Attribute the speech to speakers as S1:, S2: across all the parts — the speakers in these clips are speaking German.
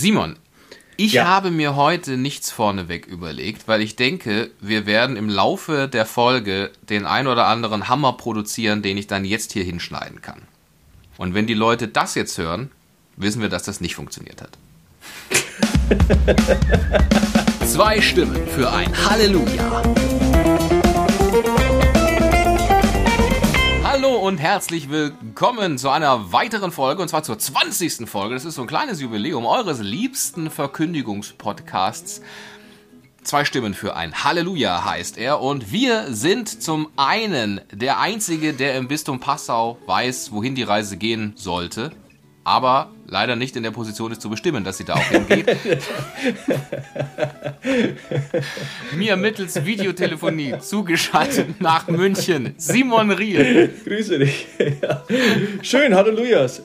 S1: Simon, ich
S2: Ja.
S1: habe mir heute nichts vorneweg überlegt, weil ich denke, wir werden im Laufe der Folge den ein oder anderen Hammer produzieren, den ich dann jetzt hier hinschneiden kann. Und wenn die Leute das jetzt hören, wissen wir, dass das nicht funktioniert hat. Zwei Stimmen für ein Halleluja. Hallo und herzlich willkommen zu einer weiteren Folge, und zwar zur 20. Folge. Das ist so ein kleines Jubiläum eures liebsten Verkündigungspodcasts. Zwei Stimmen für ein Halleluja heißt er. Und wir sind zum einen der Einzige, der im Bistum Passau weiß, wohin die Reise gehen sollte. Aber leider nicht in der Position ist zu bestimmen, dass sie da auch hingeht. Mir mittels Videotelefonie zugeschaltet nach München. Simon Riel.
S2: Grüße dich. Ja. Schön, Hallelujas.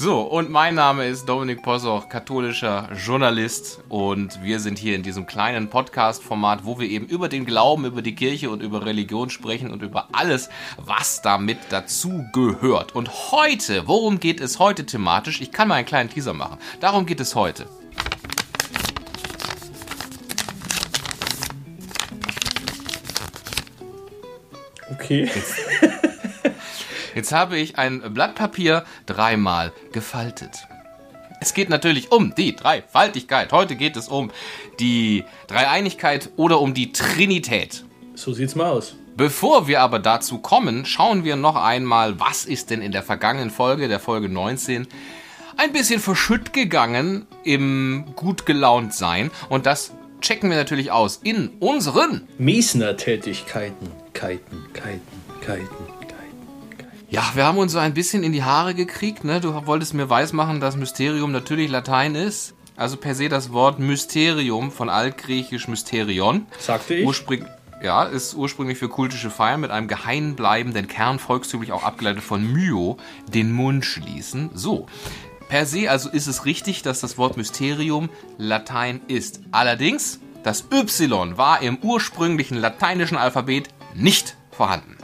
S1: So, und mein Name ist Dominik Possoch, katholischer Journalist. Und wir sind hier in diesem kleinen Podcast-Format, wo wir eben über den Glauben, über die Kirche und über Religion sprechen und über alles, was damit dazu gehört. Und heute, worum geht es heute thematisch? Ich kann mal einen kleinen Teaser machen. Darum geht es heute.
S2: Okay.
S1: Jetzt habe ich ein Blatt Papier dreimal gefaltet. Es geht natürlich um die Dreifaltigkeit. Heute geht es um die Dreieinigkeit oder um die Trinität.
S2: So sieht's mal aus.
S1: Bevor wir aber dazu kommen, schauen wir noch einmal, was ist denn in der vergangenen Folge, der Folge 19, ein bisschen verschütt gegangen im gut gelaunt sein. Und das checken wir natürlich aus in unseren
S2: Mesner-Tätigkeiten. Keiten, Keiten, Keiten, Keiten.
S1: Ja, wir haben uns so ein bisschen in die Haare gekriegt. Ne? Du wolltest mir weismachen, dass Mysterium natürlich Latein ist. Also per se das Wort Mysterium von altgriechisch Mysterion.
S2: Sagte ich?
S1: Urspring ja, ist ursprünglich für kultische Feiern mit einem geheim bleibenden Kern, volkstümlich auch abgeleitet von Myo, den Mund schließen. So. Per se also ist es richtig, dass das Wort Mysterium Latein ist. Allerdings, das Y war im ursprünglichen lateinischen Alphabet nicht vorhanden.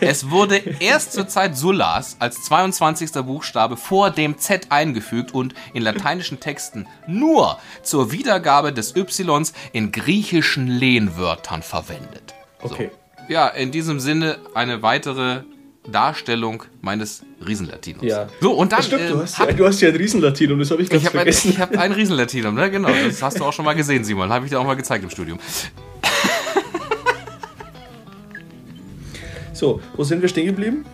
S1: Es wurde erst zur Zeit Sullas als 22. Buchstabe vor dem Z eingefügt und in lateinischen Texten nur zur Wiedergabe des Ys in griechischen Lehnwörtern verwendet. So.
S2: Okay.
S1: Ja, in diesem Sinne eine weitere Darstellung meines Riesenlatinums.
S2: Ja.
S1: So, und dann.
S2: Das stimmt,
S1: äh,
S2: du, hast,
S1: hab-
S2: ja, du hast ja ein Riesenlatinum, das habe ich ganz
S1: ich habe ein,
S2: vergessen.
S1: ich hab ein Riesenlatinum, ne? Genau. Das hast du auch schon mal gesehen, Simon. Habe ich dir auch mal gezeigt im Studium.
S2: So, wo sind wir stehen geblieben?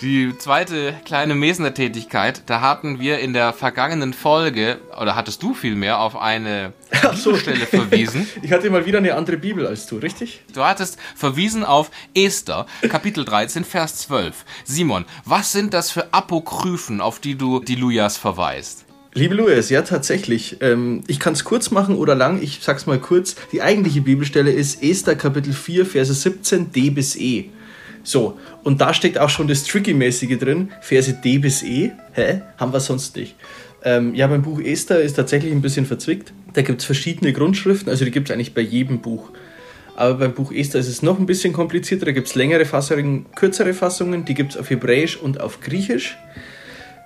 S1: Die zweite kleine Mesner-Tätigkeit, da hatten wir in der vergangenen Folge, oder hattest du vielmehr, auf eine
S2: so.
S1: Bibelstelle verwiesen.
S2: Ich hatte mal wieder eine andere Bibel als du, richtig?
S1: Du hattest verwiesen auf Esther, Kapitel 13, Vers 12. Simon, was sind das für Apokryphen, auf die du die Lujas verweist?
S2: Liebe Louis, ja tatsächlich. Ähm, ich kann es kurz machen oder lang. Ich sag's mal kurz. Die eigentliche Bibelstelle ist Esther Kapitel 4, Verse 17 D bis E. So, und da steckt auch schon das Tricky-mäßige drin. Verse D bis E. Hä? Haben wir sonst nicht. Ähm, ja, beim Buch Esther ist tatsächlich ein bisschen verzwickt. Da gibt es verschiedene Grundschriften, also die gibt es eigentlich bei jedem Buch. Aber beim Buch Esther ist es noch ein bisschen komplizierter. Da gibt es längere Fassungen, kürzere Fassungen. Die gibt es auf Hebräisch und auf Griechisch.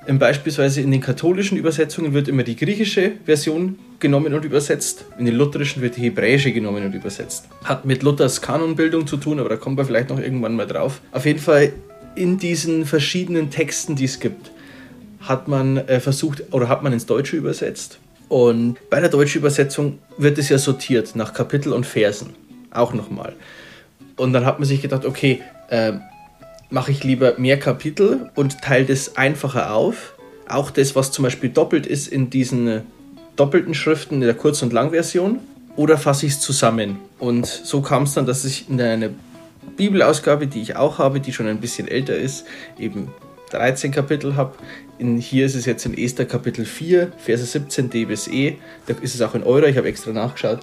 S2: Ähm, Beispielsweise in den katholischen Übersetzungen wird immer die griechische Version genommen und übersetzt. In den lutherischen wird die hebräische genommen und übersetzt. Hat mit Luthers Kanonbildung zu tun, aber da kommen wir vielleicht noch irgendwann mal drauf. Auf jeden Fall in diesen verschiedenen Texten, die es gibt, hat man äh, versucht oder hat man ins Deutsche übersetzt. Und bei der deutschen Übersetzung wird es ja sortiert nach Kapitel und Versen. Auch nochmal. Und dann hat man sich gedacht, okay, äh, mache ich lieber mehr Kapitel und teile das einfacher auf. Auch das, was zum Beispiel doppelt ist in diesen äh, doppelten Schriften in der Kurz- und Langversion. Oder fasse ich es zusammen. Und so kam es dann, dass ich in einer Bibelausgabe, die ich auch habe, die schon ein bisschen älter ist, eben 13 Kapitel habe. In, hier ist es jetzt in Esther Kapitel 4, Verse 17 D bis E. Da ist es auch in Eurer, ich habe extra nachgeschaut.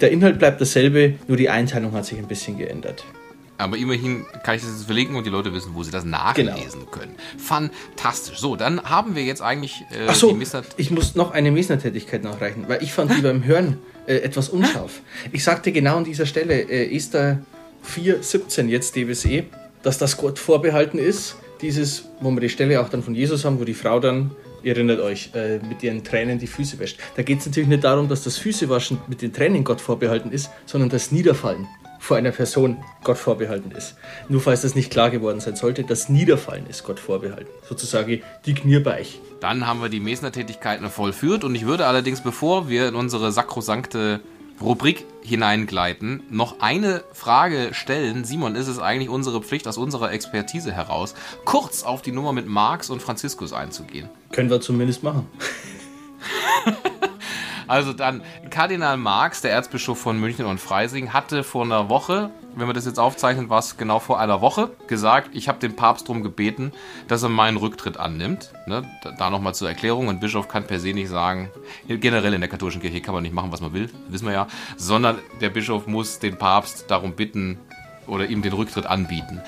S2: Der Inhalt bleibt dasselbe, nur die Einteilung hat sich ein bisschen geändert.
S1: Aber immerhin kann ich das jetzt verlinken und die Leute wissen, wo sie das nachlesen können. Fantastisch. So, dann haben wir jetzt eigentlich äh,
S2: Ach so,
S1: die Mister
S2: ich muss noch eine Mesner-Tätigkeit nachreichen, weil ich fand die beim Hören äh, etwas unscharf. Ich sagte genau an dieser Stelle, äh, Esther 4,17 jetzt DBSE, dass das Gott vorbehalten ist. Dieses, wo wir die Stelle auch dann von Jesus haben, wo die Frau dann ihr erinnert euch, äh, mit ihren Tränen die Füße wäscht. Da geht es natürlich nicht darum, dass das Füßewaschen mit den Tränen Gott vorbehalten ist, sondern das Niederfallen vor einer Person Gott vorbehalten ist. Nur falls das nicht klar geworden sein sollte, das Niederfallen ist Gott vorbehalten. Sozusagen die Knierbeich.
S1: Dann haben wir die Mesner-Tätigkeiten vollführt und ich würde allerdings, bevor wir in unsere sakrosankte Rubrik hineingleiten, noch eine Frage stellen. Simon, ist es eigentlich unsere Pflicht, aus unserer Expertise heraus, kurz auf die Nummer mit Marx und Franziskus einzugehen?
S2: Können wir zumindest machen.
S1: Also dann, Kardinal Marx, der Erzbischof von München und Freising, hatte vor einer Woche, wenn wir das jetzt aufzeichnen, war es genau vor einer Woche, gesagt, ich habe den Papst darum gebeten, dass er meinen Rücktritt annimmt. Ne? Da nochmal zur Erklärung, ein Bischof kann per se nicht sagen, generell in der katholischen Kirche kann man nicht machen, was man will, wissen wir ja, sondern der Bischof muss den Papst darum bitten oder ihm den Rücktritt anbieten.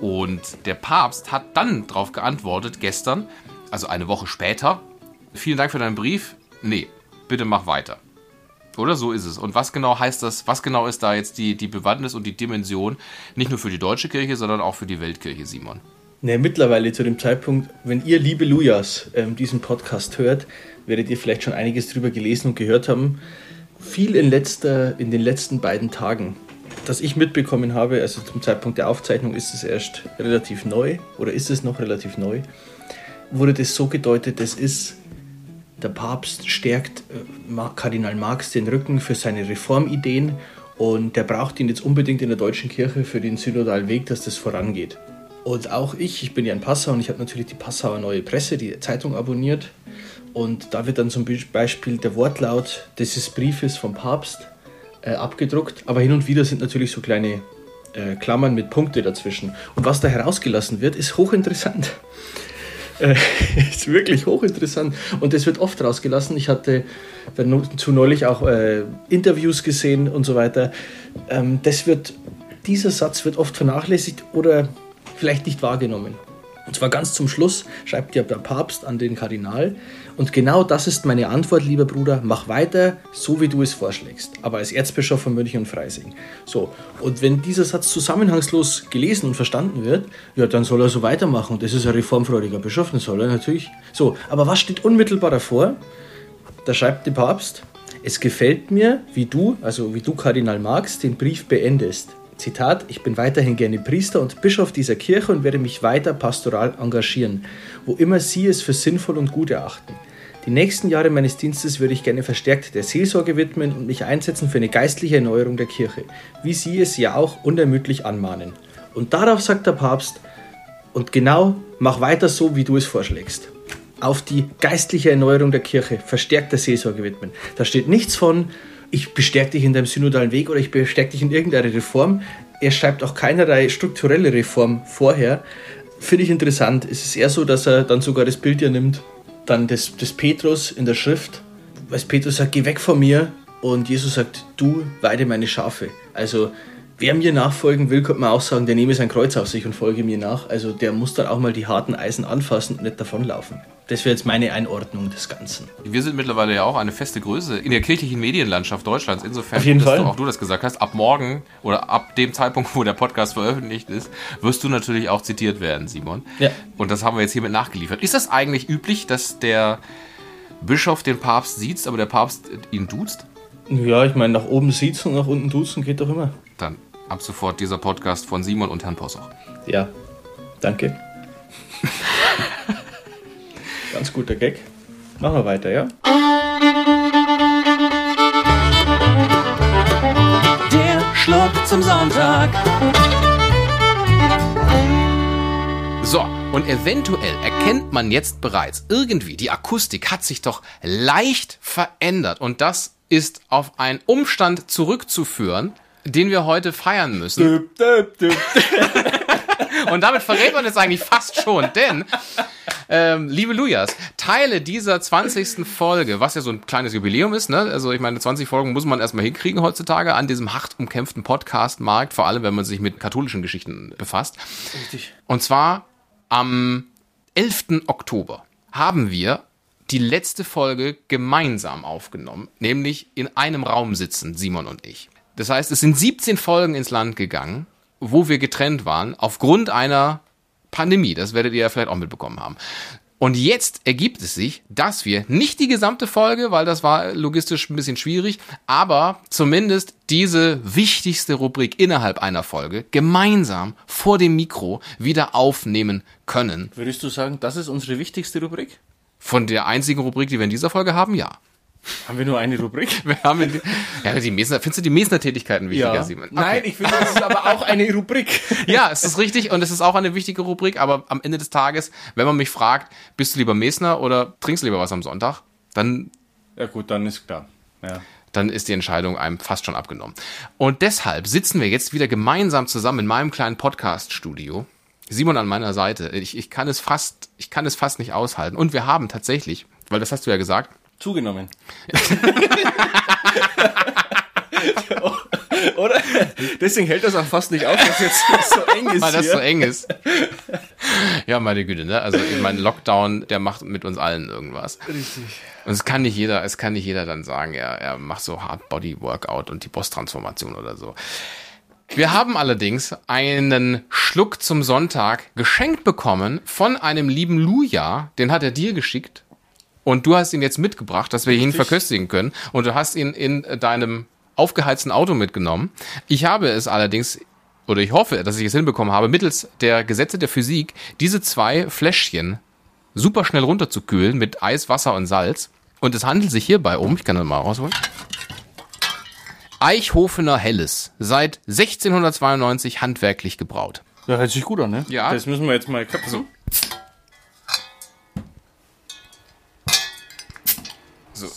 S1: Und der Papst hat dann darauf geantwortet, gestern, also eine Woche später, vielen Dank für deinen Brief. Nee, bitte mach weiter. Oder so ist es. Und was genau heißt das, was genau ist da jetzt die, die Bewandtnis und die Dimension, nicht nur für die deutsche Kirche, sondern auch für die Weltkirche, Simon?
S2: Ne, mittlerweile zu dem Zeitpunkt, wenn ihr, liebe Lujas, ähm, diesen Podcast hört, werdet ihr vielleicht schon einiges drüber gelesen und gehört haben. Viel in, letzter, in den letzten beiden Tagen, das ich mitbekommen habe, also zum Zeitpunkt der Aufzeichnung ist es erst relativ neu, oder ist es noch relativ neu, wurde das so gedeutet, das ist der Papst stärkt äh, Kardinal Marx den Rücken für seine Reformideen und der braucht ihn jetzt unbedingt in der deutschen Kirche für den synodalen Weg, dass das vorangeht. Und auch ich, ich bin ja ein Passau und ich habe natürlich die Passauer Neue Presse, die Zeitung abonniert. Und da wird dann zum Beispiel der Wortlaut dieses Briefes vom Papst äh, abgedruckt. Aber hin und wieder sind natürlich so kleine äh, Klammern mit Punkte dazwischen. Und was da herausgelassen wird, ist hochinteressant. Äh, ist wirklich hochinteressant und das wird oft rausgelassen. Ich hatte dazu neulich auch äh, Interviews gesehen und so weiter. Ähm, das wird, dieser Satz wird oft vernachlässigt oder vielleicht nicht wahrgenommen. Und zwar ganz zum Schluss schreibt ja der Papst an den Kardinal, und genau das ist meine Antwort, lieber Bruder, mach weiter, so wie du es vorschlägst, aber als Erzbischof von München und Freising. So, und wenn dieser Satz zusammenhangslos gelesen und verstanden wird, ja, dann soll er so weitermachen. Und das ist ein reformfreudiger Bischof, dann soll er natürlich. So, aber was steht unmittelbar davor? Da schreibt der Papst, es gefällt mir, wie du, also wie du Kardinal Marx, den Brief beendest. Zitat, ich bin weiterhin gerne Priester und Bischof dieser Kirche und werde mich weiter pastoral engagieren, wo immer Sie es für sinnvoll und gut erachten. Die nächsten Jahre meines Dienstes würde ich gerne verstärkt der Seelsorge widmen und mich einsetzen für eine geistliche Erneuerung der Kirche, wie Sie es ja auch unermüdlich anmahnen. Und darauf sagt der Papst, und genau, mach weiter so, wie du es vorschlägst. Auf die geistliche Erneuerung der Kirche, verstärkt der Seelsorge widmen. Da steht nichts von, ich bestärke dich in deinem synodalen Weg oder ich bestärke dich in irgendeiner Reform. Er schreibt auch keinerlei strukturelle Reform vorher. Finde ich interessant. Es ist eher so, dass er dann sogar das Bild ja nimmt, dann des, des Petrus in der Schrift. Weil Petrus sagt, geh weg von mir. Und Jesus sagt, du weide meine Schafe. Also wer mir nachfolgen will, könnte man auch sagen, der nehme sein Kreuz auf sich und folge mir nach. Also der muss dann auch mal die harten Eisen anfassen und nicht davonlaufen. Das wäre jetzt meine Einordnung des Ganzen.
S1: Wir sind mittlerweile ja auch eine feste Größe in der kirchlichen Medienlandschaft Deutschlands. Insofern,
S2: Auf jeden Fall.
S1: Du, auch du das gesagt hast, ab morgen oder ab dem Zeitpunkt, wo der Podcast veröffentlicht ist, wirst du natürlich auch zitiert werden, Simon.
S2: Ja.
S1: Und das haben wir jetzt hiermit nachgeliefert. Ist das eigentlich üblich, dass der Bischof den Papst sieht, aber der Papst ihn duzt?
S2: Ja, ich meine, nach oben sieht und nach unten duzen geht doch immer.
S1: Dann ab sofort dieser Podcast von Simon und Herrn Possoch.
S2: Ja, danke. Ganz guter Gag. Machen wir weiter, ja?
S3: Der Schluck zum Sonntag.
S1: So, und eventuell erkennt man jetzt bereits irgendwie, die Akustik hat sich doch leicht verändert. Und das ist auf einen Umstand zurückzuführen, den wir heute feiern müssen. Und damit verrät man es eigentlich fast schon, denn, ähm, liebe Lujas, Teile dieser 20. Folge, was ja so ein kleines Jubiläum ist, ne? Also ich meine, 20 Folgen muss man erstmal hinkriegen heutzutage an diesem hart umkämpften Podcast-Markt, vor allem wenn man sich mit katholischen Geschichten befasst.
S2: Richtig.
S1: Und zwar am 11. Oktober haben wir die letzte Folge gemeinsam aufgenommen, nämlich in einem Raum sitzen, Simon und ich. Das heißt, es sind 17 Folgen ins Land gegangen, wo wir getrennt waren, aufgrund einer Pandemie. Das werdet ihr ja vielleicht auch mitbekommen haben. Und jetzt ergibt es sich, dass wir nicht die gesamte Folge, weil das war logistisch ein bisschen schwierig, aber zumindest diese wichtigste Rubrik innerhalb einer Folge gemeinsam vor dem Mikro wieder aufnehmen können.
S2: Würdest du sagen, das ist unsere wichtigste Rubrik?
S1: Von der einzigen Rubrik, die wir in dieser Folge haben, ja.
S2: Haben wir nur eine Rubrik?
S1: Wir haben die, ja, die Mesner, findest du die Mesner-Tätigkeiten wichtiger, Simon? Okay.
S2: Nein, ich finde, das ist aber auch eine Rubrik.
S1: Ja, es ist richtig und es ist auch eine wichtige Rubrik, aber am Ende des Tages, wenn man mich fragt, bist du lieber Mesner oder trinkst du lieber was am Sonntag, dann,
S2: Ja gut, dann ist klar. Ja.
S1: dann ist die Entscheidung einem fast schon abgenommen. Und deshalb sitzen wir jetzt wieder gemeinsam zusammen in meinem kleinen Podcast-Studio. Simon an meiner Seite. Ich, ich kann es fast, ich kann es fast nicht aushalten. Und wir haben tatsächlich, weil das hast du ja gesagt,
S2: Zugenommen. Oder? Deswegen hält das auch fast nicht aus, dass es jetzt so eng ist.
S1: weil das
S2: hier.
S1: so eng ist. Ja, meine Güte, ne? Also ich mein Lockdown, der macht mit uns allen irgendwas.
S2: Richtig.
S1: Und es kann nicht jeder, es kann nicht jeder dann sagen, er, er macht so Hard Body Workout und die Posttransformation oder so. Wir haben allerdings einen Schluck zum Sonntag geschenkt bekommen von einem lieben Luja. Den hat er dir geschickt. Und du hast ihn jetzt mitgebracht, dass wir ihn verköstigen können. Und du hast ihn in deinem aufgeheizten Auto mitgenommen. Ich habe es allerdings, oder ich hoffe, dass ich es hinbekommen habe, mittels der Gesetze der Physik, diese zwei Fläschchen super schnell runterzukühlen mit Eis, Wasser und Salz. Und es handelt sich hierbei um, ich kann das mal rausholen, Eichhofener Helles, seit 1692 handwerklich gebraut.
S2: Ja, hört sich gut an, ne?
S1: Ja.
S2: Das müssen wir jetzt mal köpfen.
S1: So,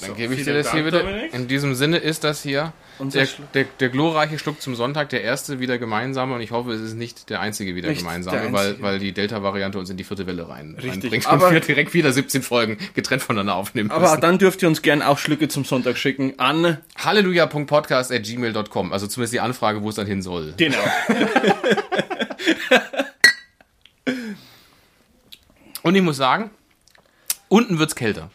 S1: dann gebe ich dir das hier
S2: Dank,
S1: wieder.
S2: Dominik.
S1: In diesem Sinne ist das hier der, der, der glorreiche Schluck zum Sonntag, der erste wieder gemeinsame und ich hoffe, es ist nicht der einzige wieder
S2: Nicht
S1: gemeinsame,
S2: der
S1: weil,
S2: einzige.
S1: weil die Delta-Variante uns in die vierte Welle rein,
S2: Richtig.
S1: reinbringt
S2: Aber-
S1: und wir direkt wieder 17 Folgen getrennt voneinander aufnehmen
S2: Aber
S1: müssen.
S2: dann dürft ihr uns gern auch Schlücke zum Sonntag schicken an.
S1: Halleluja.podcast.gmail.com, also zumindest die Anfrage, wo es dann hin soll.
S2: Genau.
S1: Und ich muss sagen, unten wird's kälter.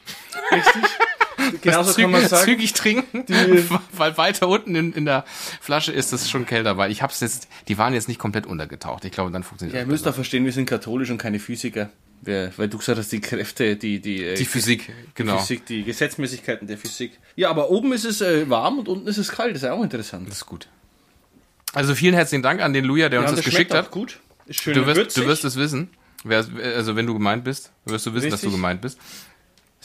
S2: Genauso kann man
S1: Zügig,
S2: sagen.
S1: zügig trinken, weil weiter unten in, in der Flasche ist es schon kälter, weil ich hab's jetzt, die waren jetzt nicht komplett untergetaucht. Ich glaube, dann funktioniert
S2: Ja, ihr
S1: das
S2: müsst da verstehen, wir sind katholisch und keine Physiker. Wer- Weil du gesagt hast, die Kräfte, die, die, äh,
S1: Die Physik, genau.
S2: Physik, die Gesetzmäßigkeiten der Physik. Ja, aber oben ist es äh, warm und unten ist es kalt. Das ist ja auch interessant.
S1: Das ist gut. Also vielen herzlichen Dank an den Luja, der uns
S2: Ja,
S1: das,
S2: schmeckt
S1: geschickt
S2: auch
S1: hat.
S2: gut. Ist schön
S1: Du wirst,
S2: würzig.
S1: du wirst es wissen. Wer, also wenn du gemeint bist, wirst du wissen, dass du
S2: Richtig.
S1: gemeint bist.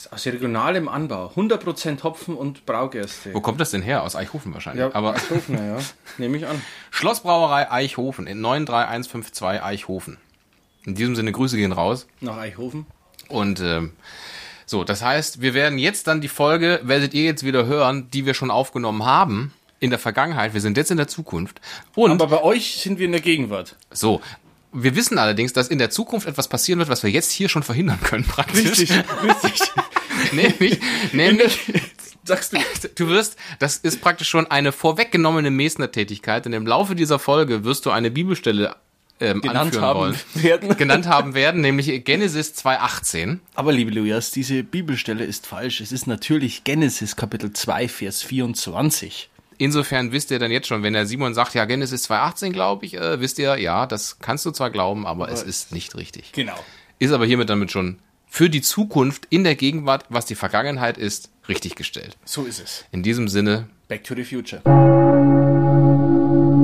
S2: Ist aus regionalem Anbau. 100% Hopfen und Braugerste.
S1: Wo kommt das denn her? Aus Eichhofen wahrscheinlich.
S2: Ja,
S1: Aber
S2: Eichhofener, ja. Nehme ich an.
S1: Schlossbrauerei Eichhofen in 93152 Eichhofen. In diesem Sinne Grüße gehen raus.
S2: Nach Eichhofen.
S1: Und ähm, so, das heißt, wir werden jetzt dann die Folge, werdet ihr jetzt wieder hören, die wir schon aufgenommen haben in der Vergangenheit. Wir sind jetzt in der Zukunft. Und
S2: Aber bei euch sind wir in der Gegenwart.
S1: so, wir wissen allerdings, dass in der Zukunft etwas passieren wird, was wir jetzt hier schon verhindern können, praktisch.
S2: richtig.
S1: nämlich, nämlich,
S2: Sagst du.
S1: du wirst, das ist praktisch schon eine vorweggenommene Mesner-Tätigkeit. Und im Laufe dieser Folge wirst du eine Bibelstelle ähm,
S2: Genannt haben
S1: wollen.
S2: werden.
S1: Genannt haben werden, nämlich Genesis 2,18.
S2: Aber liebe Lujas, diese Bibelstelle ist falsch. Es ist natürlich Genesis Kapitel 2, Vers 24.
S1: Insofern wisst ihr dann jetzt schon, wenn der Simon sagt, ja, Genesis 2,18, glaube ich, äh, wisst ihr, ja, das kannst du zwar glauben, aber es ist nicht richtig.
S2: Genau.
S1: Ist aber hiermit damit schon für die Zukunft in der Gegenwart, was die Vergangenheit ist, richtig gestellt.
S2: So ist es.
S1: In diesem Sinne,
S2: Back to the Future.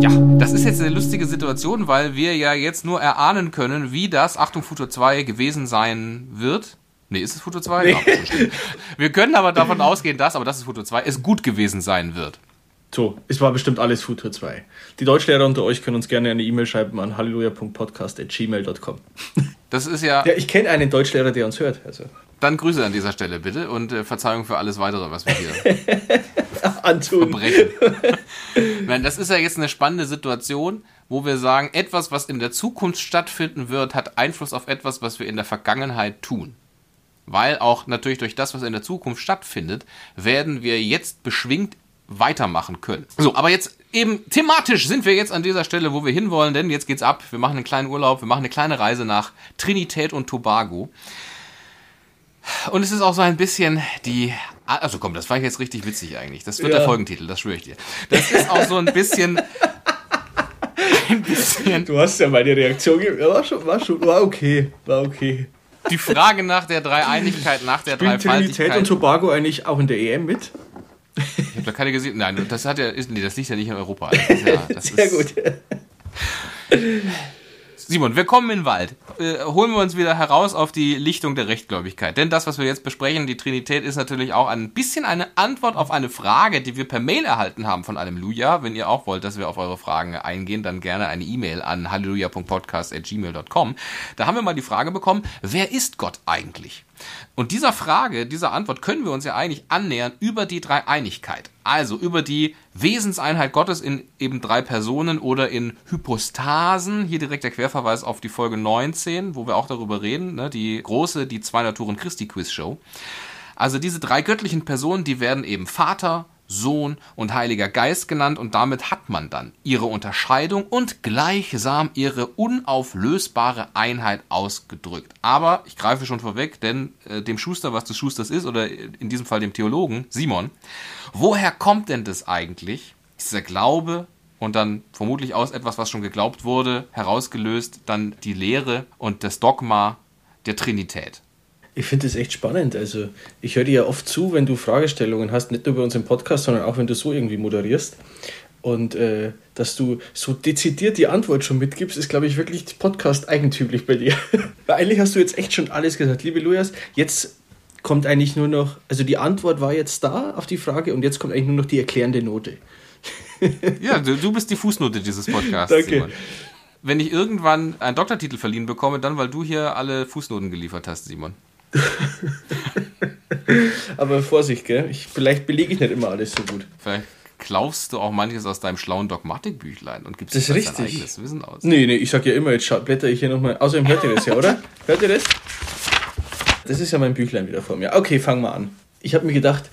S1: ja, das ist jetzt eine lustige Situation, weil wir ja jetzt nur erahnen können, wie das, Achtung, Futur 2 gewesen sein wird. Nee, ist es Futur 2? Ja, bestimmt. wir können aber davon ausgehen, dass, aber das ist Futur 2, es gut gewesen sein wird.
S2: So, es war bestimmt alles Futur 2. Die Deutschlehrer unter euch können uns gerne eine E-Mail schreiben an halleluja.podcast.gmail.com.
S1: Das ist ja,
S2: Ja, ich kenne einen Deutschlehrer, der uns hört. Also.
S1: dann Grüße an dieser Stelle bitte und äh, Verzeihung für alles weitere, was wir hier
S2: Antun.
S1: brechen. Nein, das ist ja jetzt eine spannende Situation, wo wir sagen, etwas, was in der Zukunft stattfinden wird, hat Einfluss auf etwas, was wir in der Vergangenheit tun. Weil auch natürlich durch das, was in der Zukunft stattfindet, werden wir jetzt beschwingt weitermachen können. So, aber jetzt eben thematisch sind wir jetzt an dieser Stelle, wo wir hinwollen, denn jetzt geht's ab. Wir machen einen kleinen Urlaub, wir machen eine kleine Reise nach Trinität und Tobago. Und es ist auch so ein bisschen die. Also komm, das war jetzt richtig witzig eigentlich. Das wird
S2: Ja.
S1: der Folgentitel, das schwöre ich dir. Das ist auch so ein bisschen. Ein bisschen.
S2: Du hast ja meine Reaktion gegeben. Ja, war schon, war schon, war okay. War okay.
S1: die Frage nach der Dreieinigkeit, nach der
S2: Spielt Trinität
S1: Dreifaltigkeit.
S2: und Tobago eigentlich auch in der EM mit?
S1: Keine gesehen. Nein, das hat ja, nee, das liegt ja nicht in Europa. Das ist ja, das
S2: Sehr
S1: ist,
S2: gut.
S1: Simon, wir kommen in den Wald. Äh, holen wir uns wieder heraus auf die Lichtung der Rechtgläubigkeit. Denn das, was wir jetzt besprechen, die Trinität, ist natürlich auch ein bisschen eine Antwort auf eine Frage, die wir per Mail erhalten haben von Halleluja. Wenn ihr auch wollt, dass wir auf eure Fragen eingehen, dann gerne eine E-Mail an halleluja.podcast.gmail.com. Da haben wir mal die Frage bekommen, wer ist Gott eigentlich? Und dieser Frage, dieser Antwort können wir uns ja eigentlich annähern über die Dreieinigkeit. Also über die Wesenseinheit Gottes in eben drei Personen oder in Hypostasen. Hier direkt der Querverweis auf die Folge 19, wo wir auch darüber reden, ne? die große, die Zwei Naturen Christi Quiz Show. Also diese drei göttlichen Personen, die werden eben Vater, Sohn und Heiliger Geist genannt und damit hat man dann ihre Unterscheidung und gleichsam ihre unauflösbare Einheit ausgedrückt. Aber ich greife schon vorweg, denn äh, dem Schuster, was des Schusters ist, oder in diesem Fall dem Theologen, Simon, woher kommt denn das eigentlich, dieser Glaube und dann vermutlich aus etwas, was schon geglaubt wurde, herausgelöst, dann die Lehre und das Dogma der Trinität?
S2: Ich finde das echt spannend. Also, ich höre dir ja oft zu, wenn du Fragestellungen hast, nicht nur bei uns im Podcast, sondern auch wenn du so irgendwie moderierst. Und äh, dass du so dezidiert die Antwort schon mitgibst, ist, glaube ich, wirklich Podcast eigentümlich bei dir. Weil eigentlich hast du jetzt echt schon alles gesagt. Liebe Lujas, jetzt kommt eigentlich nur noch, also die Antwort war jetzt da auf die Frage und jetzt kommt eigentlich nur noch die erklärende Note.
S1: Ja, du, du bist die Fußnote dieses Podcasts,
S2: Danke.
S1: Simon. Wenn ich irgendwann einen Doktortitel verliehen bekomme, dann, weil du hier alle Fußnoten geliefert hast, Simon.
S2: Aber Vorsicht, gell? Ich, vielleicht belege ich nicht immer alles so gut.
S1: Vielleicht klaust du auch manches aus deinem schlauen Dogmatikbüchlein und gibst
S2: Das
S1: als dein
S2: richtig.
S1: eigenes Wissen aus.
S2: Nee, nee, ich sag ja immer, jetzt blätter ich hier nochmal. Außerdem hört ihr das ja, oder? Hört ihr das? Das ist ja mein Büchlein wieder vor mir. Okay, fangen wir an. Ich habe mir gedacht,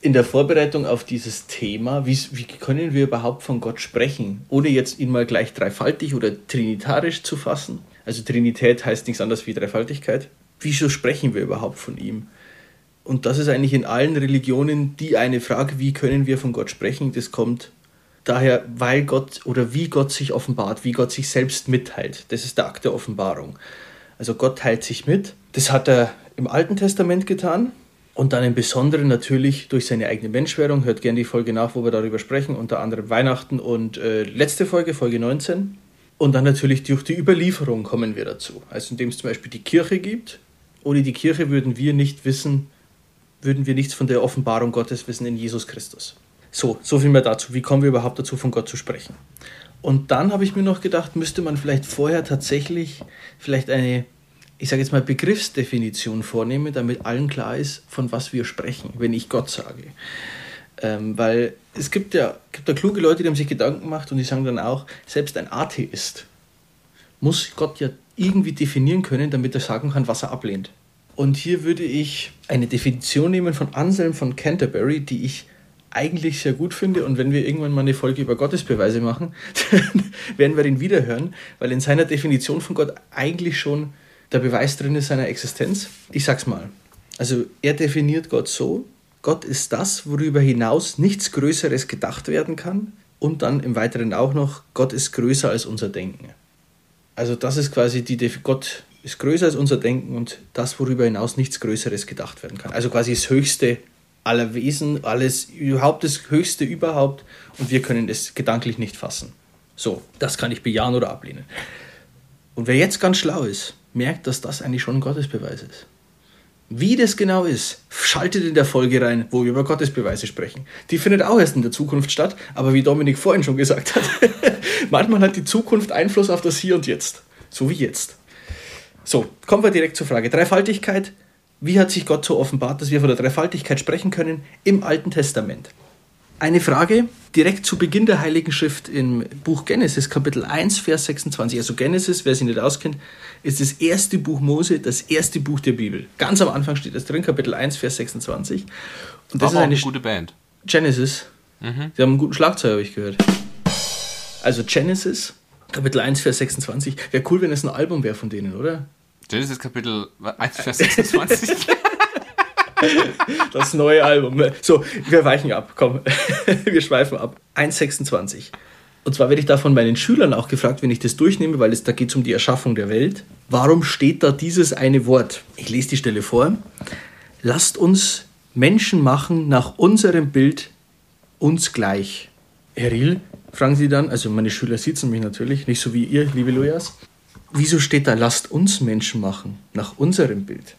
S2: in der Vorbereitung auf dieses Thema, wie, wie können wir überhaupt von Gott sprechen, ohne jetzt ihn mal gleich dreifaltig oder trinitarisch zu fassen? Also Trinität heißt nichts anderes wie Dreifaltigkeit. Wieso sprechen wir überhaupt von ihm? Und das ist eigentlich in allen Religionen die eine Frage, wie können wir von Gott sprechen? Das kommt daher, weil Gott oder wie Gott sich offenbart, wie Gott sich selbst mitteilt. Das ist der Akt der Offenbarung. Also Gott teilt sich mit. Das hat er im Alten Testament getan und dann im Besonderen natürlich durch seine eigene Menschwerdung. Hört gerne die Folge nach, wo wir darüber sprechen, unter anderem Weihnachten und äh, letzte Folge, Folge 19. Und dann natürlich durch die Überlieferung kommen wir dazu. Also indem es zum Beispiel die Kirche gibt. Ohne die Kirche würden wir nicht wissen, würden wir nichts von der Offenbarung Gottes wissen in Jesus Christus. So, so viel mehr dazu. Wie kommen wir überhaupt dazu, von Gott zu sprechen? Und dann habe ich mir noch gedacht, müsste man vielleicht vorher tatsächlich vielleicht eine, ich sage jetzt mal, Begriffsdefinition vornehmen, damit allen klar ist, von was wir sprechen, wenn ich Gott sage. Ähm, weil es gibt ja, gibt ja kluge Leute, die haben sich Gedanken gemacht und die sagen dann auch, selbst ein Atheist muss Gott ja irgendwie definieren können, damit er sagen kann, was er ablehnt. Und hier würde ich eine Definition nehmen von Anselm von Canterbury, die ich eigentlich sehr gut finde. Und wenn wir irgendwann mal eine Folge über Gottesbeweise machen, dann werden wir ihn wiederhören, weil in seiner Definition von Gott eigentlich schon der Beweis drin ist seiner Existenz. Ich sag's mal. Also er definiert Gott so, Gott ist das, worüber hinaus nichts Größeres gedacht werden kann. Und dann im Weiteren auch noch, Gott ist größer als unser Denken. Also das ist quasi die Def Gott ist größer als unser Denken und das, worüber hinaus nichts Größeres gedacht werden kann. Also quasi das Höchste aller Wesen, alles überhaupt das Höchste überhaupt und wir können es gedanklich nicht fassen. So, das kann ich bejahen oder ablehnen. Und wer jetzt ganz schlau ist, merkt, dass das eigentlich schon ein Gottesbeweis ist. Wie das genau ist, schaltet in der Folge rein, wo wir über Gottesbeweise sprechen. Die findet auch erst in der Zukunft statt, aber wie Dominik vorhin schon gesagt hat, manchmal hat die Zukunft Einfluss auf das Hier und Jetzt. So wie jetzt. So, kommen wir direkt zur Frage. Dreifaltigkeit. Wie hat sich Gott so offenbart, dass wir von der Dreifaltigkeit sprechen können im Alten Testament? Eine Frage direkt zu Beginn der Heiligen Schrift im Buch Genesis, Kapitel 1, Vers 26. Also Genesis, wer sich nicht auskennt, ist das erste Buch Mose, das erste Buch der Bibel. Ganz am Anfang steht das drin, Kapitel 1, Vers 26. Und das
S1: Aber
S2: ist eine
S1: eine gute Band.
S2: Genesis. Die haben einen guten Schlagzeuger, habe ich gehört. Also Genesis, Kapitel 1, Vers 26. Wäre cool, wenn es ein Album wäre von denen, oder?
S1: Genesis Kapitel 1, Vers 26.
S2: Das neue Album. So, wir weichen ab, komm. Wir schweifen ab. 1,26. Und zwar werde ich da von meinen Schülern auch gefragt, wenn ich das durchnehme, weil es da geht es um die Erschaffung der Welt. Warum steht da dieses eine Wort? Ich lese die Stelle vor. Lasst uns Menschen machen nach unserem Bild uns gleich. Herr Riel, fragen sie dann, also meine Schüler sitzen mich natürlich, nicht so wie ihr, liebe Lujas. Wieso steht da, lasst uns Menschen machen nach unserem Bild?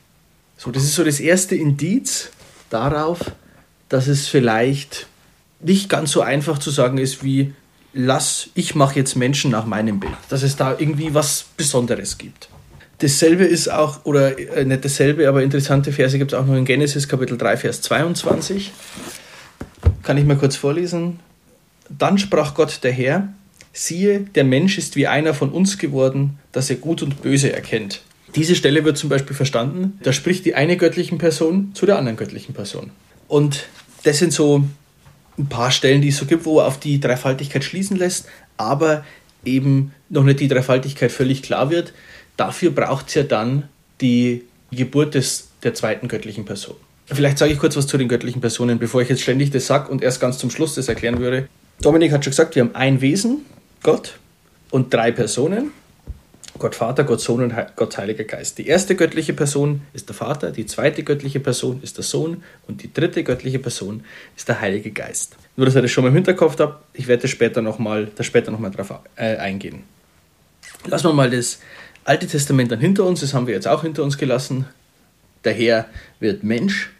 S2: So, das ist so das erste Indiz darauf, dass es vielleicht nicht ganz so einfach zu sagen ist wie lass, ich mache jetzt Menschen nach meinem Bild. Dass es da irgendwie was Besonderes gibt. Dasselbe ist auch, oder äh, nicht dasselbe, aber interessante Verse gibt es auch noch in Genesis Kapitel 3, Vers 22. Kann ich mal kurz vorlesen? Dann sprach Gott der Herr, siehe, der Mensch ist wie einer von uns geworden, dass er Gut und Böse erkennt. Diese Stelle wird zum Beispiel verstanden, da spricht die eine göttlichen Person zu der anderen göttlichen Person. Und das sind so ein paar Stellen, die es so gibt, wo auf die Dreifaltigkeit schließen lässt, aber eben noch nicht die Dreifaltigkeit völlig klar wird. Dafür braucht es ja dann die Geburt des, der zweiten göttlichen Person. Vielleicht sage ich kurz was zu den göttlichen Personen, bevor ich jetzt ständig das sage und erst ganz zum Schluss das erklären würde. Dominik hat schon gesagt, wir haben ein Wesen, Gott, und drei Personen. Gott Vater, Gott Sohn und Gott Heiliger Geist. Die erste göttliche Person ist der Vater, die zweite göttliche Person ist der Sohn und die dritte göttliche Person ist der Heilige Geist. Nur, dass ihr das schon mal im Hinterkopf habt, ich werde später nochmal noch darauf äh, eingehen. Lassen wir mal das Alte Testament dann hinter uns, das haben wir jetzt auch hinter uns gelassen. Der Herr wird Mensch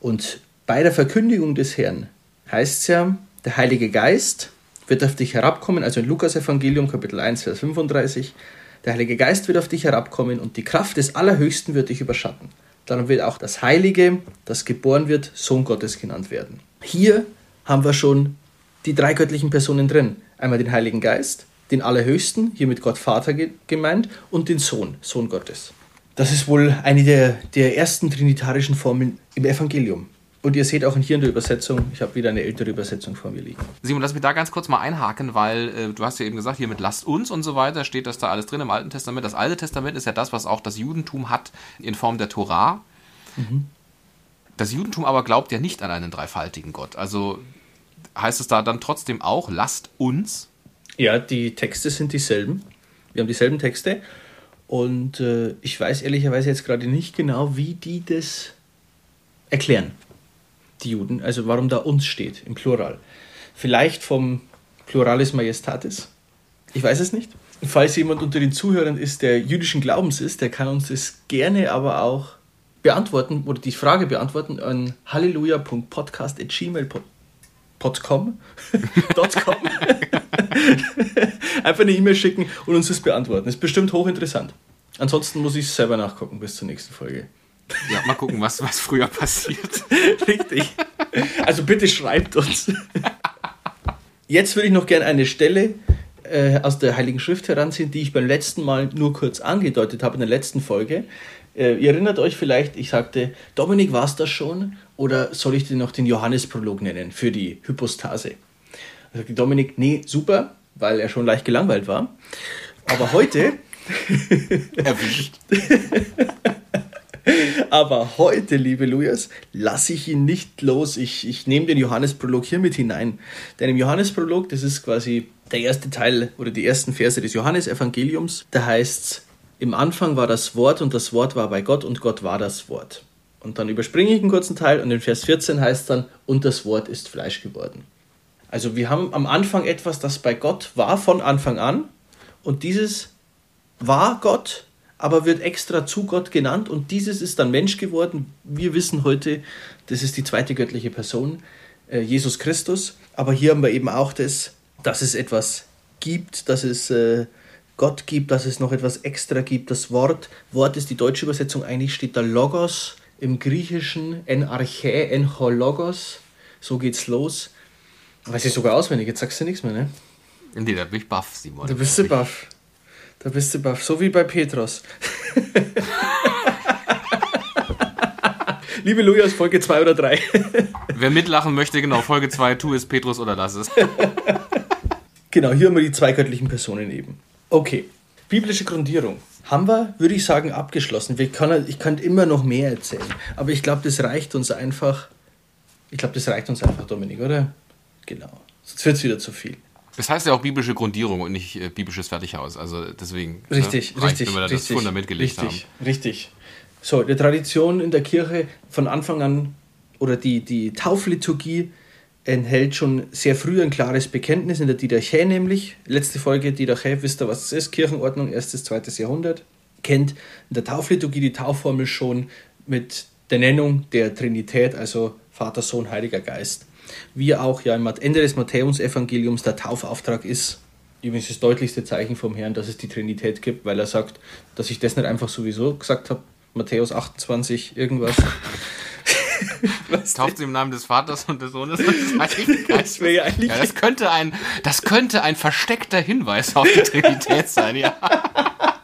S2: und bei der Verkündigung des Herrn heißt es ja, der Heilige Geist wird auf dich herabkommen, also in Lukas Evangelium Kapitel 1, Vers 35, der Heilige Geist wird auf dich herabkommen und die Kraft des Allerhöchsten wird dich überschatten. Dann wird auch das Heilige, das geboren wird, Sohn Gottes genannt werden. Hier haben wir schon die drei göttlichen Personen drin. Einmal den Heiligen Geist, den Allerhöchsten, hier mit Gott Vater gemeint, und den Sohn, Sohn Gottes. Das ist wohl eine der, der ersten trinitarischen Formeln im Evangelium. Und ihr seht auch hier in der Übersetzung, ich habe wieder eine ältere Übersetzung vor mir liegen.
S1: Simon, lass mich da ganz kurz mal einhaken, weil äh, du hast ja eben gesagt, hier mit lasst uns und so weiter steht das da alles drin im Alten Testament. Das Alte Testament ist ja das, was auch das Judentum hat in Form der Torah. Mhm. Das Judentum aber glaubt ja nicht an einen dreifaltigen Gott. Also heißt es da dann trotzdem auch, lasst uns?
S2: Ja, die Texte sind dieselben. Wir haben dieselben Texte. Und äh, ich weiß ehrlicherweise jetzt gerade nicht genau, wie die das erklären die Juden, also warum da uns steht im Plural. Vielleicht vom Pluralis Majestatis. Ich weiß es nicht. Falls jemand unter den Zuhörern ist, der jüdischen Glaubens ist, der kann uns das gerne aber auch beantworten oder die Frage beantworten an halleluja.podcast.gmail.com. Einfach eine E-Mail schicken und uns das beantworten. Ist bestimmt hochinteressant. Ansonsten muss ich es selber nachgucken bis zur nächsten Folge.
S1: Ja, mal gucken, was, was früher passiert.
S2: Richtig. Also bitte schreibt uns. Jetzt würde ich noch gerne eine Stelle äh, aus der Heiligen Schrift heranziehen, die ich beim letzten Mal nur kurz angedeutet habe in der letzten Folge. Äh, ihr erinnert euch vielleicht, ich sagte, Dominik, war es das schon? Oder soll ich dir noch den Johannesprolog nennen für die Hypostase? Da sagte Dominik, nee, super, weil er schon leicht gelangweilt war. Aber heute.
S1: Erwischt.
S2: Aber heute, liebe Lujas, lasse ich ihn nicht los. Ich, ich nehme den Johannesprolog hier mit hinein. Denn im Johannesprolog, das ist quasi der erste Teil oder die ersten Verse des Johannesevangeliums, da heißt es, im Anfang war das Wort und das Wort war bei Gott und Gott war das Wort. Und dann überspringe ich einen kurzen Teil und in Vers 14 heißt es dann, und das Wort ist Fleisch geworden. Also wir haben am Anfang etwas, das bei Gott war von Anfang an und dieses war Gott aber wird extra zu Gott genannt und dieses ist dann Mensch geworden. Wir wissen heute, das ist die zweite göttliche Person, äh, Jesus Christus. Aber hier haben wir eben auch das, dass es etwas gibt, dass es äh, Gott gibt, dass es noch etwas extra gibt. Das Wort, Wort ist die deutsche Übersetzung, eigentlich steht da Logos im Griechischen, en arche, en hologos. So geht's los. Weiß ich sogar auswendig, jetzt sagst du nichts mehr, ne?
S1: Nee, da bin ich baff, Simon.
S2: Da bist du baff. Da bist du baff, so wie bei Petros. Liebe Lujas, Folge 2 oder 3.
S1: Wer mitlachen möchte, genau, Folge 2, tu es Petrus oder lass es.
S2: genau, hier haben wir die zwei göttlichen Personen eben. Okay, biblische Grundierung. Haben wir, würde ich sagen, abgeschlossen. Wir kann, ich könnte immer noch mehr erzählen, aber ich glaube, das reicht uns einfach. Ich glaube, das reicht uns einfach, Dominik, oder? Genau. Sonst wird es wieder zu viel.
S1: Das heißt ja auch biblische Grundierung und nicht äh, biblisches Fertighaus. Also deswegen.
S2: Richtig,
S1: ne, reicht,
S2: richtig.
S1: Wenn wir da
S2: richtig,
S1: das Fundament gelegt
S2: richtig,
S1: haben.
S2: Richtig. So, die Tradition in der Kirche von Anfang an oder die, die Taufliturgie enthält schon sehr früh ein klares Bekenntnis in der Didache nämlich. Letzte Folge Didache, wisst ihr, was das ist? Kirchenordnung, erstes, zweites Jahrhundert. Kennt in der Taufliturgie die Taufformel schon mit der Nennung der Trinität, also Vater, Sohn, Heiliger Geist. Wie auch ja am Ende des Matthäusevangeliums der Taufauftrag ist, übrigens das deutlichste Zeichen vom Herrn, dass es die Trinität gibt, weil er sagt, dass ich das nicht einfach sowieso gesagt habe. Matthäus 28, irgendwas.
S1: Tauft sie im Namen des Vaters und des Sohnes und des Heiligen
S2: Das
S1: Geistes.
S2: ja eigentlich.
S1: Ja, das könnte ein, das könnte ein versteckter Hinweis auf die Trinität sein, ja.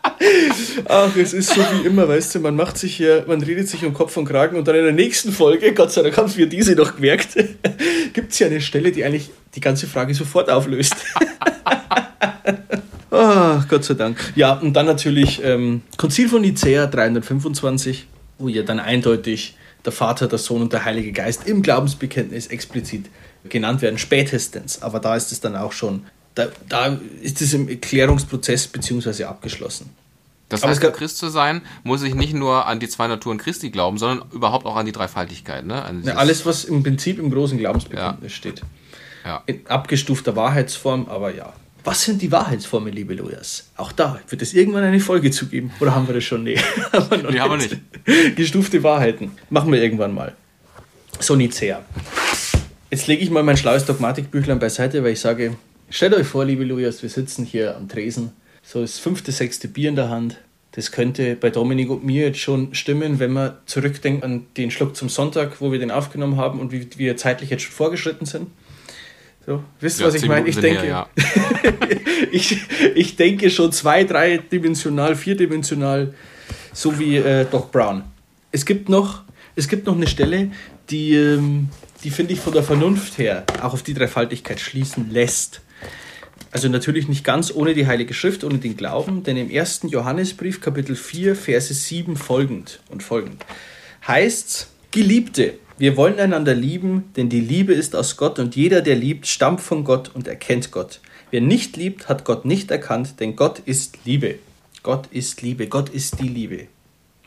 S2: Ach, es ist so wie immer, weißt du, man macht sich hier, man redet sich um Kopf und Kragen und dann in der nächsten Folge, Gott sei Dank haben wir diese noch gemerkt, gibt es ja eine Stelle, die eigentlich die ganze Frage sofort auflöst. Ach, Gott sei Dank. Ja, und dann natürlich ähm, Konzil von Nicea 325, wo ja dann eindeutig der Vater, der Sohn und der Heilige Geist im Glaubensbekenntnis explizit genannt werden, spätestens. Aber da ist es dann auch schon, da, da ist es im Erklärungsprozess beziehungsweise abgeschlossen.
S1: Das
S2: Aber
S1: heißt, um Christ zu sein, muss ich nicht nur an die zwei Naturen Christi glauben, sondern überhaupt auch an die Dreifaltigkeit. Ne?
S2: Ja,
S1: dieses-
S2: alles, was im Prinzip im großen Glaubensbekenntnis steht.
S1: Ja.
S2: In abgestufter Wahrheitsform, aber ja. Was sind die Wahrheitsformen, liebe Lujas? Auch da wird es irgendwann eine Folge zu geben. Oder haben wir das schon? Nee, haben wir noch
S1: Nee, haben wir
S2: nicht. Gestufte Wahrheiten. Machen wir irgendwann mal. So Nicea. Jetzt lege ich mal mein schlaues Dogmatikbüchlein beiseite, weil ich sage, stellt euch vor, liebe Lujas, wir sitzen hier am Tresen. So das fünfte, sechste Bier in der Hand. Das könnte bei Dominik und mir jetzt schon stimmen, wenn man zurückdenkt an den Schluck zum Sonntag, wo wir den aufgenommen haben und wie wir zeitlich jetzt schon vorgeschritten sind. So, wisst ihr,
S1: Ja,
S2: was ich meine? Ich denke,
S1: her, ja.
S2: ich, ich denke schon zwei, dreidimensional, vierdimensional, so wie äh, Doc Brown. Es gibt noch, es gibt noch eine Stelle, die, ähm, die finde ich von der Vernunft her auch auf die Dreifaltigkeit schließen lässt. Also natürlich nicht ganz ohne die Heilige Schrift, ohne den Glauben, denn im ersten Johannesbrief, Kapitel 4, Verse 7 folgend und folgend heißt's, Geliebte, wir wollen einander lieben, denn die Liebe ist aus Gott und jeder, der liebt, stammt von Gott und erkennt Gott. Wer nicht liebt, hat Gott nicht erkannt, denn Gott ist Liebe. Gott ist Liebe, Gott ist die Liebe.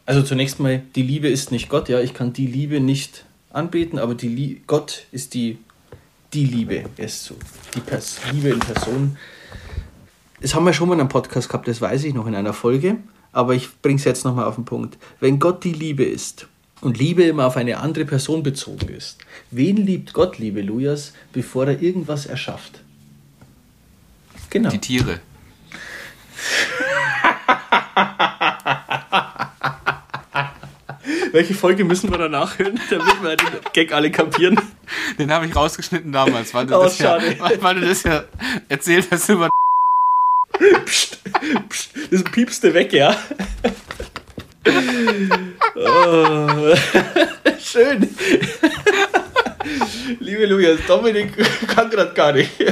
S2: Also zunächst mal, die Liebe ist nicht Gott, ja, ich kann die Liebe nicht anbeten, aber die Lie Gott ist die, die Liebe. Ist so die Pers Liebe in Person. Das haben wir schon mal in einem Podcast gehabt, das weiß ich noch in einer Folge, aber ich bringe es jetzt nochmal auf den Punkt. Wenn Gott die Liebe ist und Liebe immer auf eine andere Person bezogen ist, wen liebt Gott, liebe Lujas, bevor er irgendwas erschafft? Genau.
S1: Die Tiere.
S2: Welche Folge müssen wir danach hören, damit wir den Gag alle kapieren?
S1: Den habe ich rausgeschnitten damals, weil du,
S2: Oh,
S1: das ja,
S2: schade.
S1: weil, du das ja erzählt hast über.
S2: Psst, psst, das piepste weg, ja. oh, schön. Liebe Lujas, Dominik kann gerade gar nicht. Ja,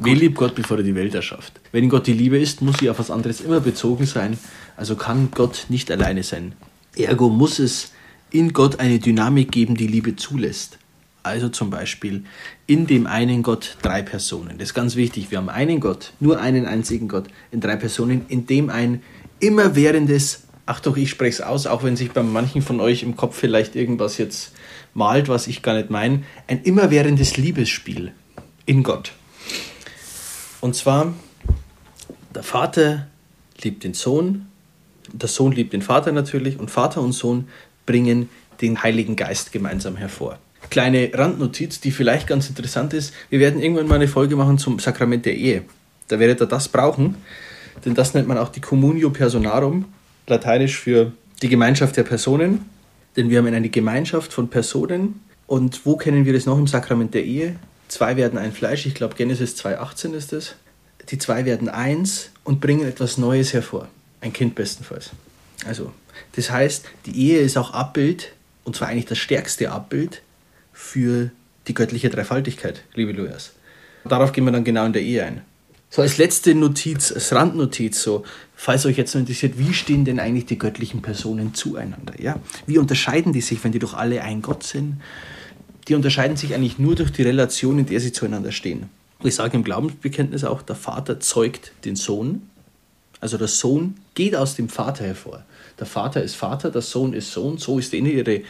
S2: wen liebt Gott, bevor er die Welt erschafft? Wenn Gott die Liebe ist, muss sie auf was anderes immer bezogen sein. Also kann Gott nicht alleine sein. Ergo muss es in Gott eine Dynamik geben, die Liebe zulässt. Also zum Beispiel in dem einen Gott drei Personen. Das ist ganz wichtig. Wir haben einen Gott, nur einen einzigen Gott in drei Personen, in dem ein immerwährendes, ach doch, ich spreche es aus, auch wenn sich bei manchen von euch im Kopf vielleicht irgendwas jetzt malt, was ich gar nicht meine, ein immerwährendes Liebesspiel in Gott. Und zwar, der Vater liebt den Sohn, der Sohn liebt den Vater natürlich und Vater und Sohn bringen den Heiligen Geist gemeinsam hervor. Kleine Randnotiz, die vielleicht ganz interessant ist. Wir werden irgendwann mal eine Folge machen zum Sakrament der Ehe. Da werdet ihr das brauchen, denn das nennt man auch die Communio Personarum, lateinisch für die Gemeinschaft der Personen. Denn wir haben eine Gemeinschaft von Personen. Und wo kennen wir das noch im Sakrament der Ehe? Zwei werden ein Fleisch, ich glaube Genesis 2,18 ist es. Die zwei werden eins und bringen etwas Neues hervor. Ein Kind bestenfalls. Also, das heißt, die Ehe ist auch Abbild, und zwar eigentlich das stärkste Abbild für die göttliche Dreifaltigkeit, liebe Lujas. Darauf gehen wir dann genau in der Ehe ein. So als letzte Notiz, als Randnotiz, so, falls euch jetzt noch interessiert, wie stehen denn eigentlich die göttlichen Personen zueinander? Ja? Wie unterscheiden die sich, wenn die doch alle ein Gott sind? Die unterscheiden sich eigentlich nur durch die Relation, in der sie zueinander stehen. Ich sage im Glaubensbekenntnis auch, der Vater zeugt den Sohn. Also der Sohn geht aus dem Vater hervor. Der Vater ist Vater, der Sohn ist Sohn, so ist denen ihre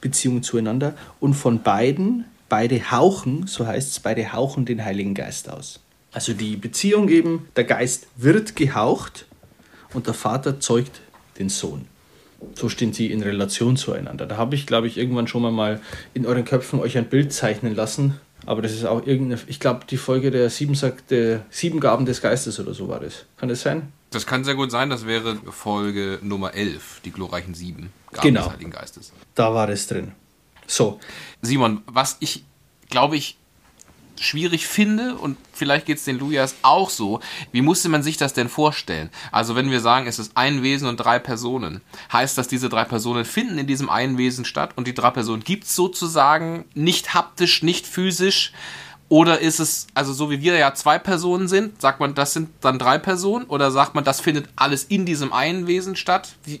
S2: Beziehung zueinander. Und von beiden, beide hauchen, so heißt es, beide hauchen den Heiligen Geist aus. Also die Beziehung eben, der Geist wird gehaucht und der Vater zeugt den Sohn. So stehen sie in Relation zueinander. Da habe ich, glaube ich, irgendwann schon mal in euren Köpfen euch ein Bild zeichnen lassen. Aber das ist auch irgendeine, ich glaube, die Folge der sieben, der sieben Gaben des Geistes oder so war das. Kann das sein?
S1: Das kann sehr gut sein, das wäre Folge Nummer 11, die glorreichen sieben
S2: Gaben genau. des Heiligen Geistes. Da war es drin. So.
S1: Simon, was ich, glaube ich, schwierig finde, und vielleicht geht es den Lujas auch so, wie musste man sich das denn vorstellen? Also wenn wir sagen, es ist ein Wesen und drei Personen, heißt das, diese drei Personen finden in diesem einen Wesen statt und die drei Personen gibt es sozusagen nicht haptisch, nicht physisch, oder ist es, also so wie wir ja zwei Personen sind, sagt man, das sind dann drei Personen? Oder sagt man, das findet alles in diesem einen Wesen statt? Wie,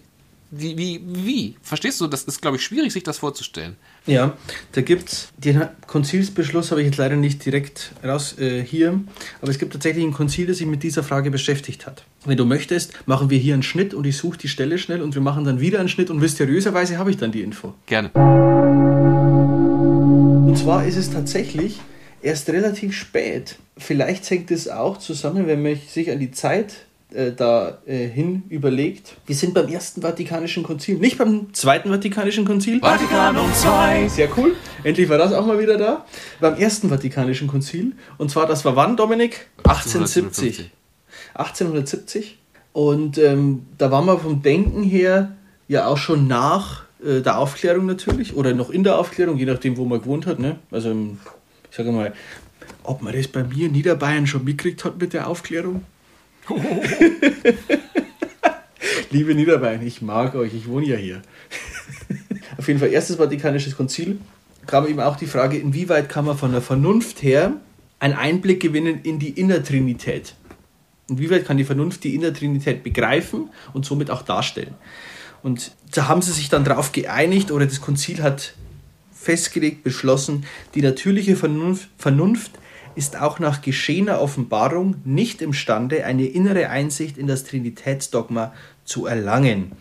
S1: wie, wie, wie? Verstehst du? Das ist, glaube ich, schwierig, sich das vorzustellen.
S2: Ja, da gibt es, den Konzilsbeschluss habe ich jetzt leider nicht direkt raus äh, hier, aber es gibt tatsächlich ein Konzil, das sich mit dieser Frage beschäftigt hat. Wenn du möchtest, machen wir hier einen Schnitt und ich suche die Stelle schnell und wir machen dann wieder einen Schnitt und mysteriöserweise habe ich dann die Info.
S1: Gerne.
S2: Und zwar ist es tatsächlich erst relativ spät. Vielleicht hängt es auch zusammen, wenn man sich an die Zeit äh, da äh, hin überlegt. Wir sind beim ersten Vatikanischen Konzil, nicht beim zweiten Vatikanischen Konzil.
S3: Vatikanum II.
S2: Sehr cool. Endlich war das auch mal wieder da. Beim ersten Vatikanischen Konzil. Und zwar, das war wann, Dominik? 1870. 1870. Und ähm, da waren wir vom Denken her ja auch schon nach äh, der Aufklärung natürlich oder noch in der Aufklärung, je nachdem, wo man gewohnt hat. Ne? Also ich sage mal, ob man das bei mir in Niederbayern schon mitgekriegt hat mit der Aufklärung. Liebe Niederbayern, ich mag euch, ich wohne ja hier. Auf jeden Fall, erstes Vatikanisches Konzil kam eben auch die Frage, inwieweit kann man von der Vernunft her einen Einblick gewinnen in die Innertrinität. Inwieweit kann die Vernunft die Innertrinität begreifen und somit auch darstellen. Und da haben sie sich dann darauf geeinigt, oder das Konzil hat festgelegt, beschlossen, die natürliche Vernunft, Vernunft ist auch nach geschehener Offenbarung nicht imstande, eine innere Einsicht in das Trinitätsdogma zu erlangen.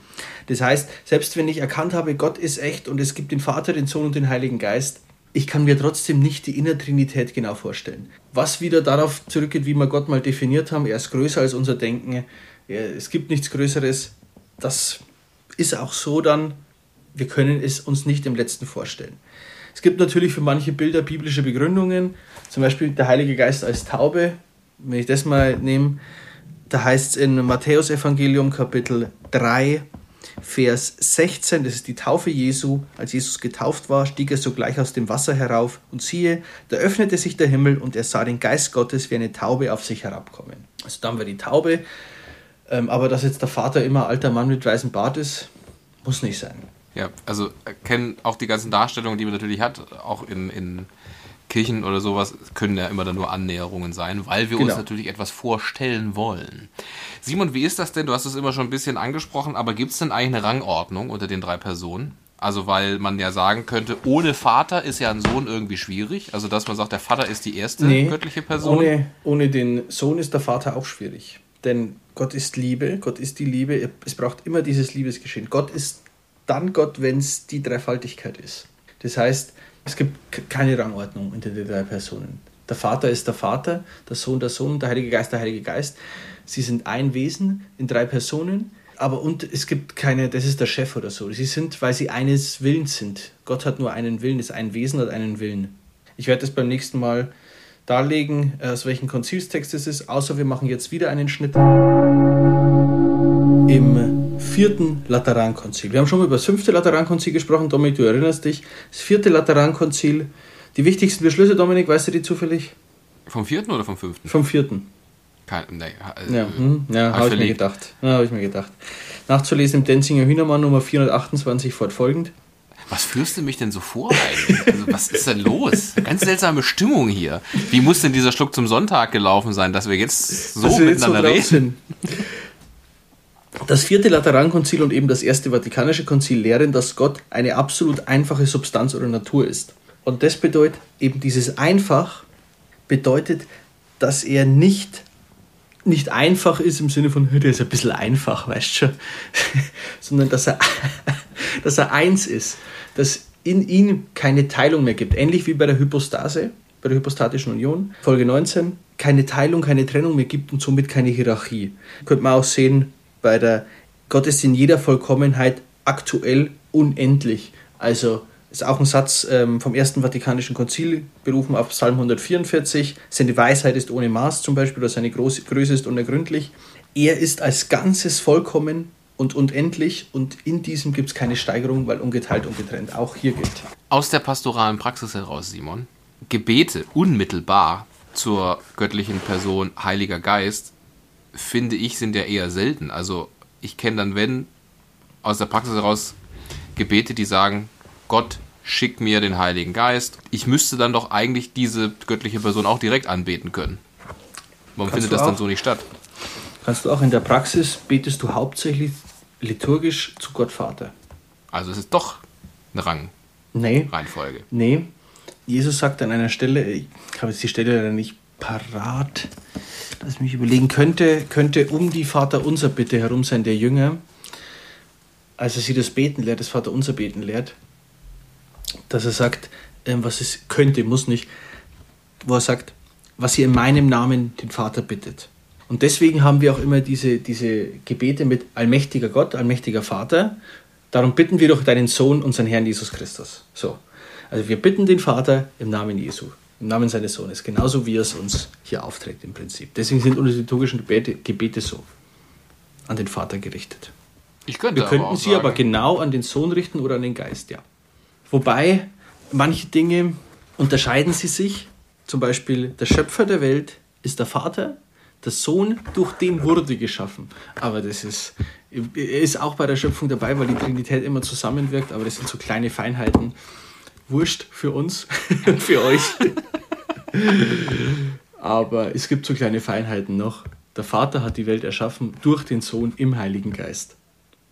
S2: Das heißt, selbst wenn ich erkannt habe, Gott ist echt und es gibt den Vater, den Sohn und den Heiligen Geist, ich kann mir trotzdem nicht die Innertrinität genau vorstellen. Was wieder darauf zurückgeht, wie wir Gott mal definiert haben, er ist größer als unser Denken, es gibt nichts Größeres. Das ist auch so dann, wir können es uns nicht im letzten vorstellen. Es gibt natürlich für manche Bilder biblische Begründungen, zum Beispiel der Heilige Geist als Taube. Wenn ich das mal nehme, da heißt es in Matthäus Evangelium Kapitel 3, Vers 16, das ist die Taufe Jesu. Als Jesus getauft war, stieg er sogleich aus dem Wasser herauf und siehe, da öffnete sich der Himmel und er sah den Geist Gottes wie eine Taube auf sich herabkommen. Also dann war die Taube, ähm, aber dass jetzt der Vater immer alter Mann mit weißem Bart ist, muss nicht sein.
S1: Ja, also kennen auch die ganzen Darstellungen, die man natürlich hat, auch in, in Kirchen oder sowas, können ja immer dann nur Annäherungen sein, weil wir genau. uns natürlich etwas vorstellen wollen. Simon, wie ist das denn? Du hast es immer schon ein bisschen angesprochen, aber gibt es denn eigentlich eine Rangordnung unter den drei Personen? Also, weil man ja sagen könnte, ohne Vater ist ja ein Sohn irgendwie schwierig. Also, dass man sagt, der Vater ist die erste nee, göttliche Person.
S2: Ohne, ohne den Sohn ist der Vater auch schwierig. Denn Gott ist Liebe, Gott ist die Liebe. Es braucht immer dieses Liebesgeschehen. Gott ist dann Gott, wenn es die Dreifaltigkeit ist. Das heißt, es gibt keine Rangordnung unter den drei Personen. Der Vater ist der Vater, der Sohn der Sohn, der Heilige Geist der Heilige Geist. Sie sind ein Wesen in drei Personen, aber und es gibt keine, das ist der Chef oder so. Sie sind, weil sie eines Willens sind. Gott hat nur einen Willen, ist ein Wesen, hat einen Willen. Ich werde das beim nächsten Mal darlegen, aus welchem Konzilstext es ist, außer wir machen jetzt wieder einen Schnitt. Im vierten Laterankonzil. Wir haben schon mal über das fünfte Laterankonzil gesprochen, Dominik, du erinnerst dich. Das vierte Laterankonzil. Die wichtigsten Beschlüsse, Dominik, weißt du die zufällig?
S1: Vom vierten oder vom fünften?
S2: Vom vierten.
S1: Kein, nee,
S2: äh, ja, hm, ja habe ich mir gedacht. Ja, habe ich mir gedacht. Nachzulesen im Denzinger Hühnermann Nummer 428 fortfolgend.
S1: Was führst du mich denn so vor eigentlich? Also, was ist denn los? Ganz seltsame Stimmung hier. Wie muss denn dieser Schluck zum Sonntag gelaufen sein, dass wir jetzt so
S2: Dass wir jetzt so
S1: miteinander reden?
S2: Das vierte Laterankonzil und eben das erste Vatikanische Konzil lehren, dass Gott eine absolut einfache Substanz oder Natur ist. Und das bedeutet eben dieses einfach bedeutet, dass er nicht nicht einfach ist im Sinne von, der ist ein bisschen einfach, weißt schon, sondern dass er, dass er eins ist, dass in ihm keine Teilung mehr gibt. Ähnlich wie bei der Hypostase, bei der hypostatischen Union, Folge 19, keine Teilung, keine Trennung mehr gibt und somit keine Hierarchie. Könnte man auch sehen bei der Gott ist in jeder Vollkommenheit aktuell unendlich. Also ist auch ein Satz ähm, vom Ersten Vatikanischen Konzil, berufen auf Psalm 144. Seine Weisheit ist ohne Maß zum Beispiel, oder seine Groß Größe ist unergründlich. Er ist als Ganzes vollkommen und unendlich und in diesem gibt es keine Steigerung, weil ungeteilt, ungetrennt. Auch hier gilt.
S1: Aus der pastoralen Praxis heraus, Simon, Gebete unmittelbar zur göttlichen Person Heiliger Geist, finde ich, sind ja eher selten. Also ich kenne dann, wenn aus der Praxis heraus Gebete, die sagen, Gott, schick mir den Heiligen Geist. Ich müsste dann doch eigentlich diese göttliche Person auch direkt anbeten können. Warum
S2: Kannst
S1: findet das dann
S2: auch.
S1: so nicht statt?
S2: Kannst du auch in der Praxis, betest du hauptsächlich liturgisch zu Gott Vater?
S1: Also es ist doch eine
S2: Nee,
S1: Rangreihenfolge.
S2: Nee, Jesus sagt an einer Stelle, ich habe jetzt die Stelle leider nicht parat, dass mich überlegen könnte, könnte um die Vater unser Bitte herum sein, der Jünger, als er sie das Beten lehrt, das Vater unser Beten lehrt, dass er sagt, ähm, was es könnte, muss nicht, wo er sagt, was ihr in meinem Namen den Vater bittet. Und deswegen haben wir auch immer diese, diese Gebete mit allmächtiger Gott, allmächtiger Vater. Darum bitten wir doch deinen Sohn, unseren Herrn Jesus Christus. So. Also wir bitten den Vater im Namen Jesu, im Namen seines Sohnes, genauso wie er es uns hier aufträgt im Prinzip. Deswegen sind unsere liturgischen Gebete, Gebete so an den Vater gerichtet.
S1: Ich könnte
S2: Wir könnten
S1: aber auch
S2: sie aber
S1: sagen,
S2: genau an den Sohn richten oder an den Geist, ja. Wobei manche Dinge unterscheiden sie sich. Zum Beispiel der Schöpfer der Welt ist der Vater, der Sohn durch den wurde geschaffen. Aber das ist, er ist auch bei der Schöpfung dabei, weil die Trinität immer zusammenwirkt, aber das sind so kleine Feinheiten. Wurscht für uns und für euch. aber es gibt so kleine Feinheiten noch. Der Vater hat die Welt erschaffen durch den Sohn im Heiligen Geist.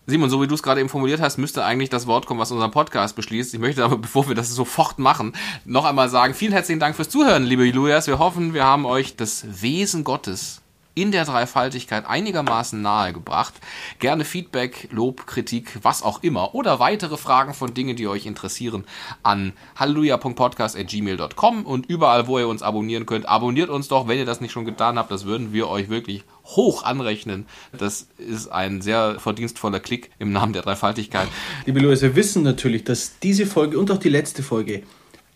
S1: Simon, so wie du es gerade eben formuliert hast, müsste eigentlich das Wort kommen, was unseren Podcast beschließt. Ich möchte aber, bevor wir das sofort machen, noch einmal sagen, vielen herzlichen Dank fürs Zuhören, liebe Julias. Wir hoffen, wir haben euch das Wesen Gottes in der Dreifaltigkeit einigermaßen nahegebracht. Gerne Feedback, Lob, Kritik, was auch immer oder weitere Fragen von Dingen, die euch interessieren, an halleluja.podcast.gmail.com und überall, wo ihr uns abonnieren könnt, abonniert uns doch, wenn ihr das nicht schon getan habt. Das würden wir euch wirklich hoch anrechnen. Das ist ein sehr verdienstvoller Klick im Namen der Dreifaltigkeit.
S2: Liebe Luis, wir wissen natürlich, dass diese Folge und auch die letzte Folge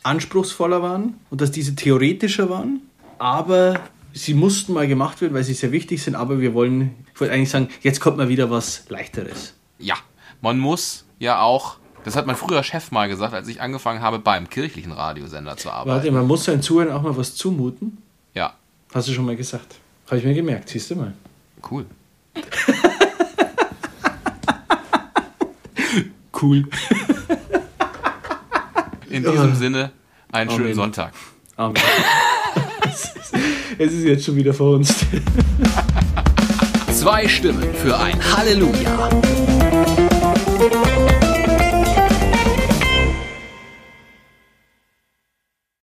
S2: anspruchsvoller waren und dass diese theoretischer waren, aber sie mussten mal gemacht werden, weil sie sehr wichtig sind, aber wir wollen, ich wollte eigentlich sagen, jetzt kommt mal wieder was Leichteres.
S1: Ja, man muss ja auch, das hat mein früher Chef mal gesagt, als ich angefangen habe, beim kirchlichen Radiosender zu arbeiten.
S2: Warte, man muss seinen Zuhörern auch mal was zumuten.
S1: Ja,
S2: Hast du schon mal gesagt. Habe ich mir gemerkt, siehst du mal.
S1: cool.
S2: Cool.
S1: In diesem Sinne, einen schönen
S2: Amen.
S1: Sonntag.
S2: Amen. Es ist jetzt schon wieder vor uns.
S3: Zwei Stimmen für ein Halleluja.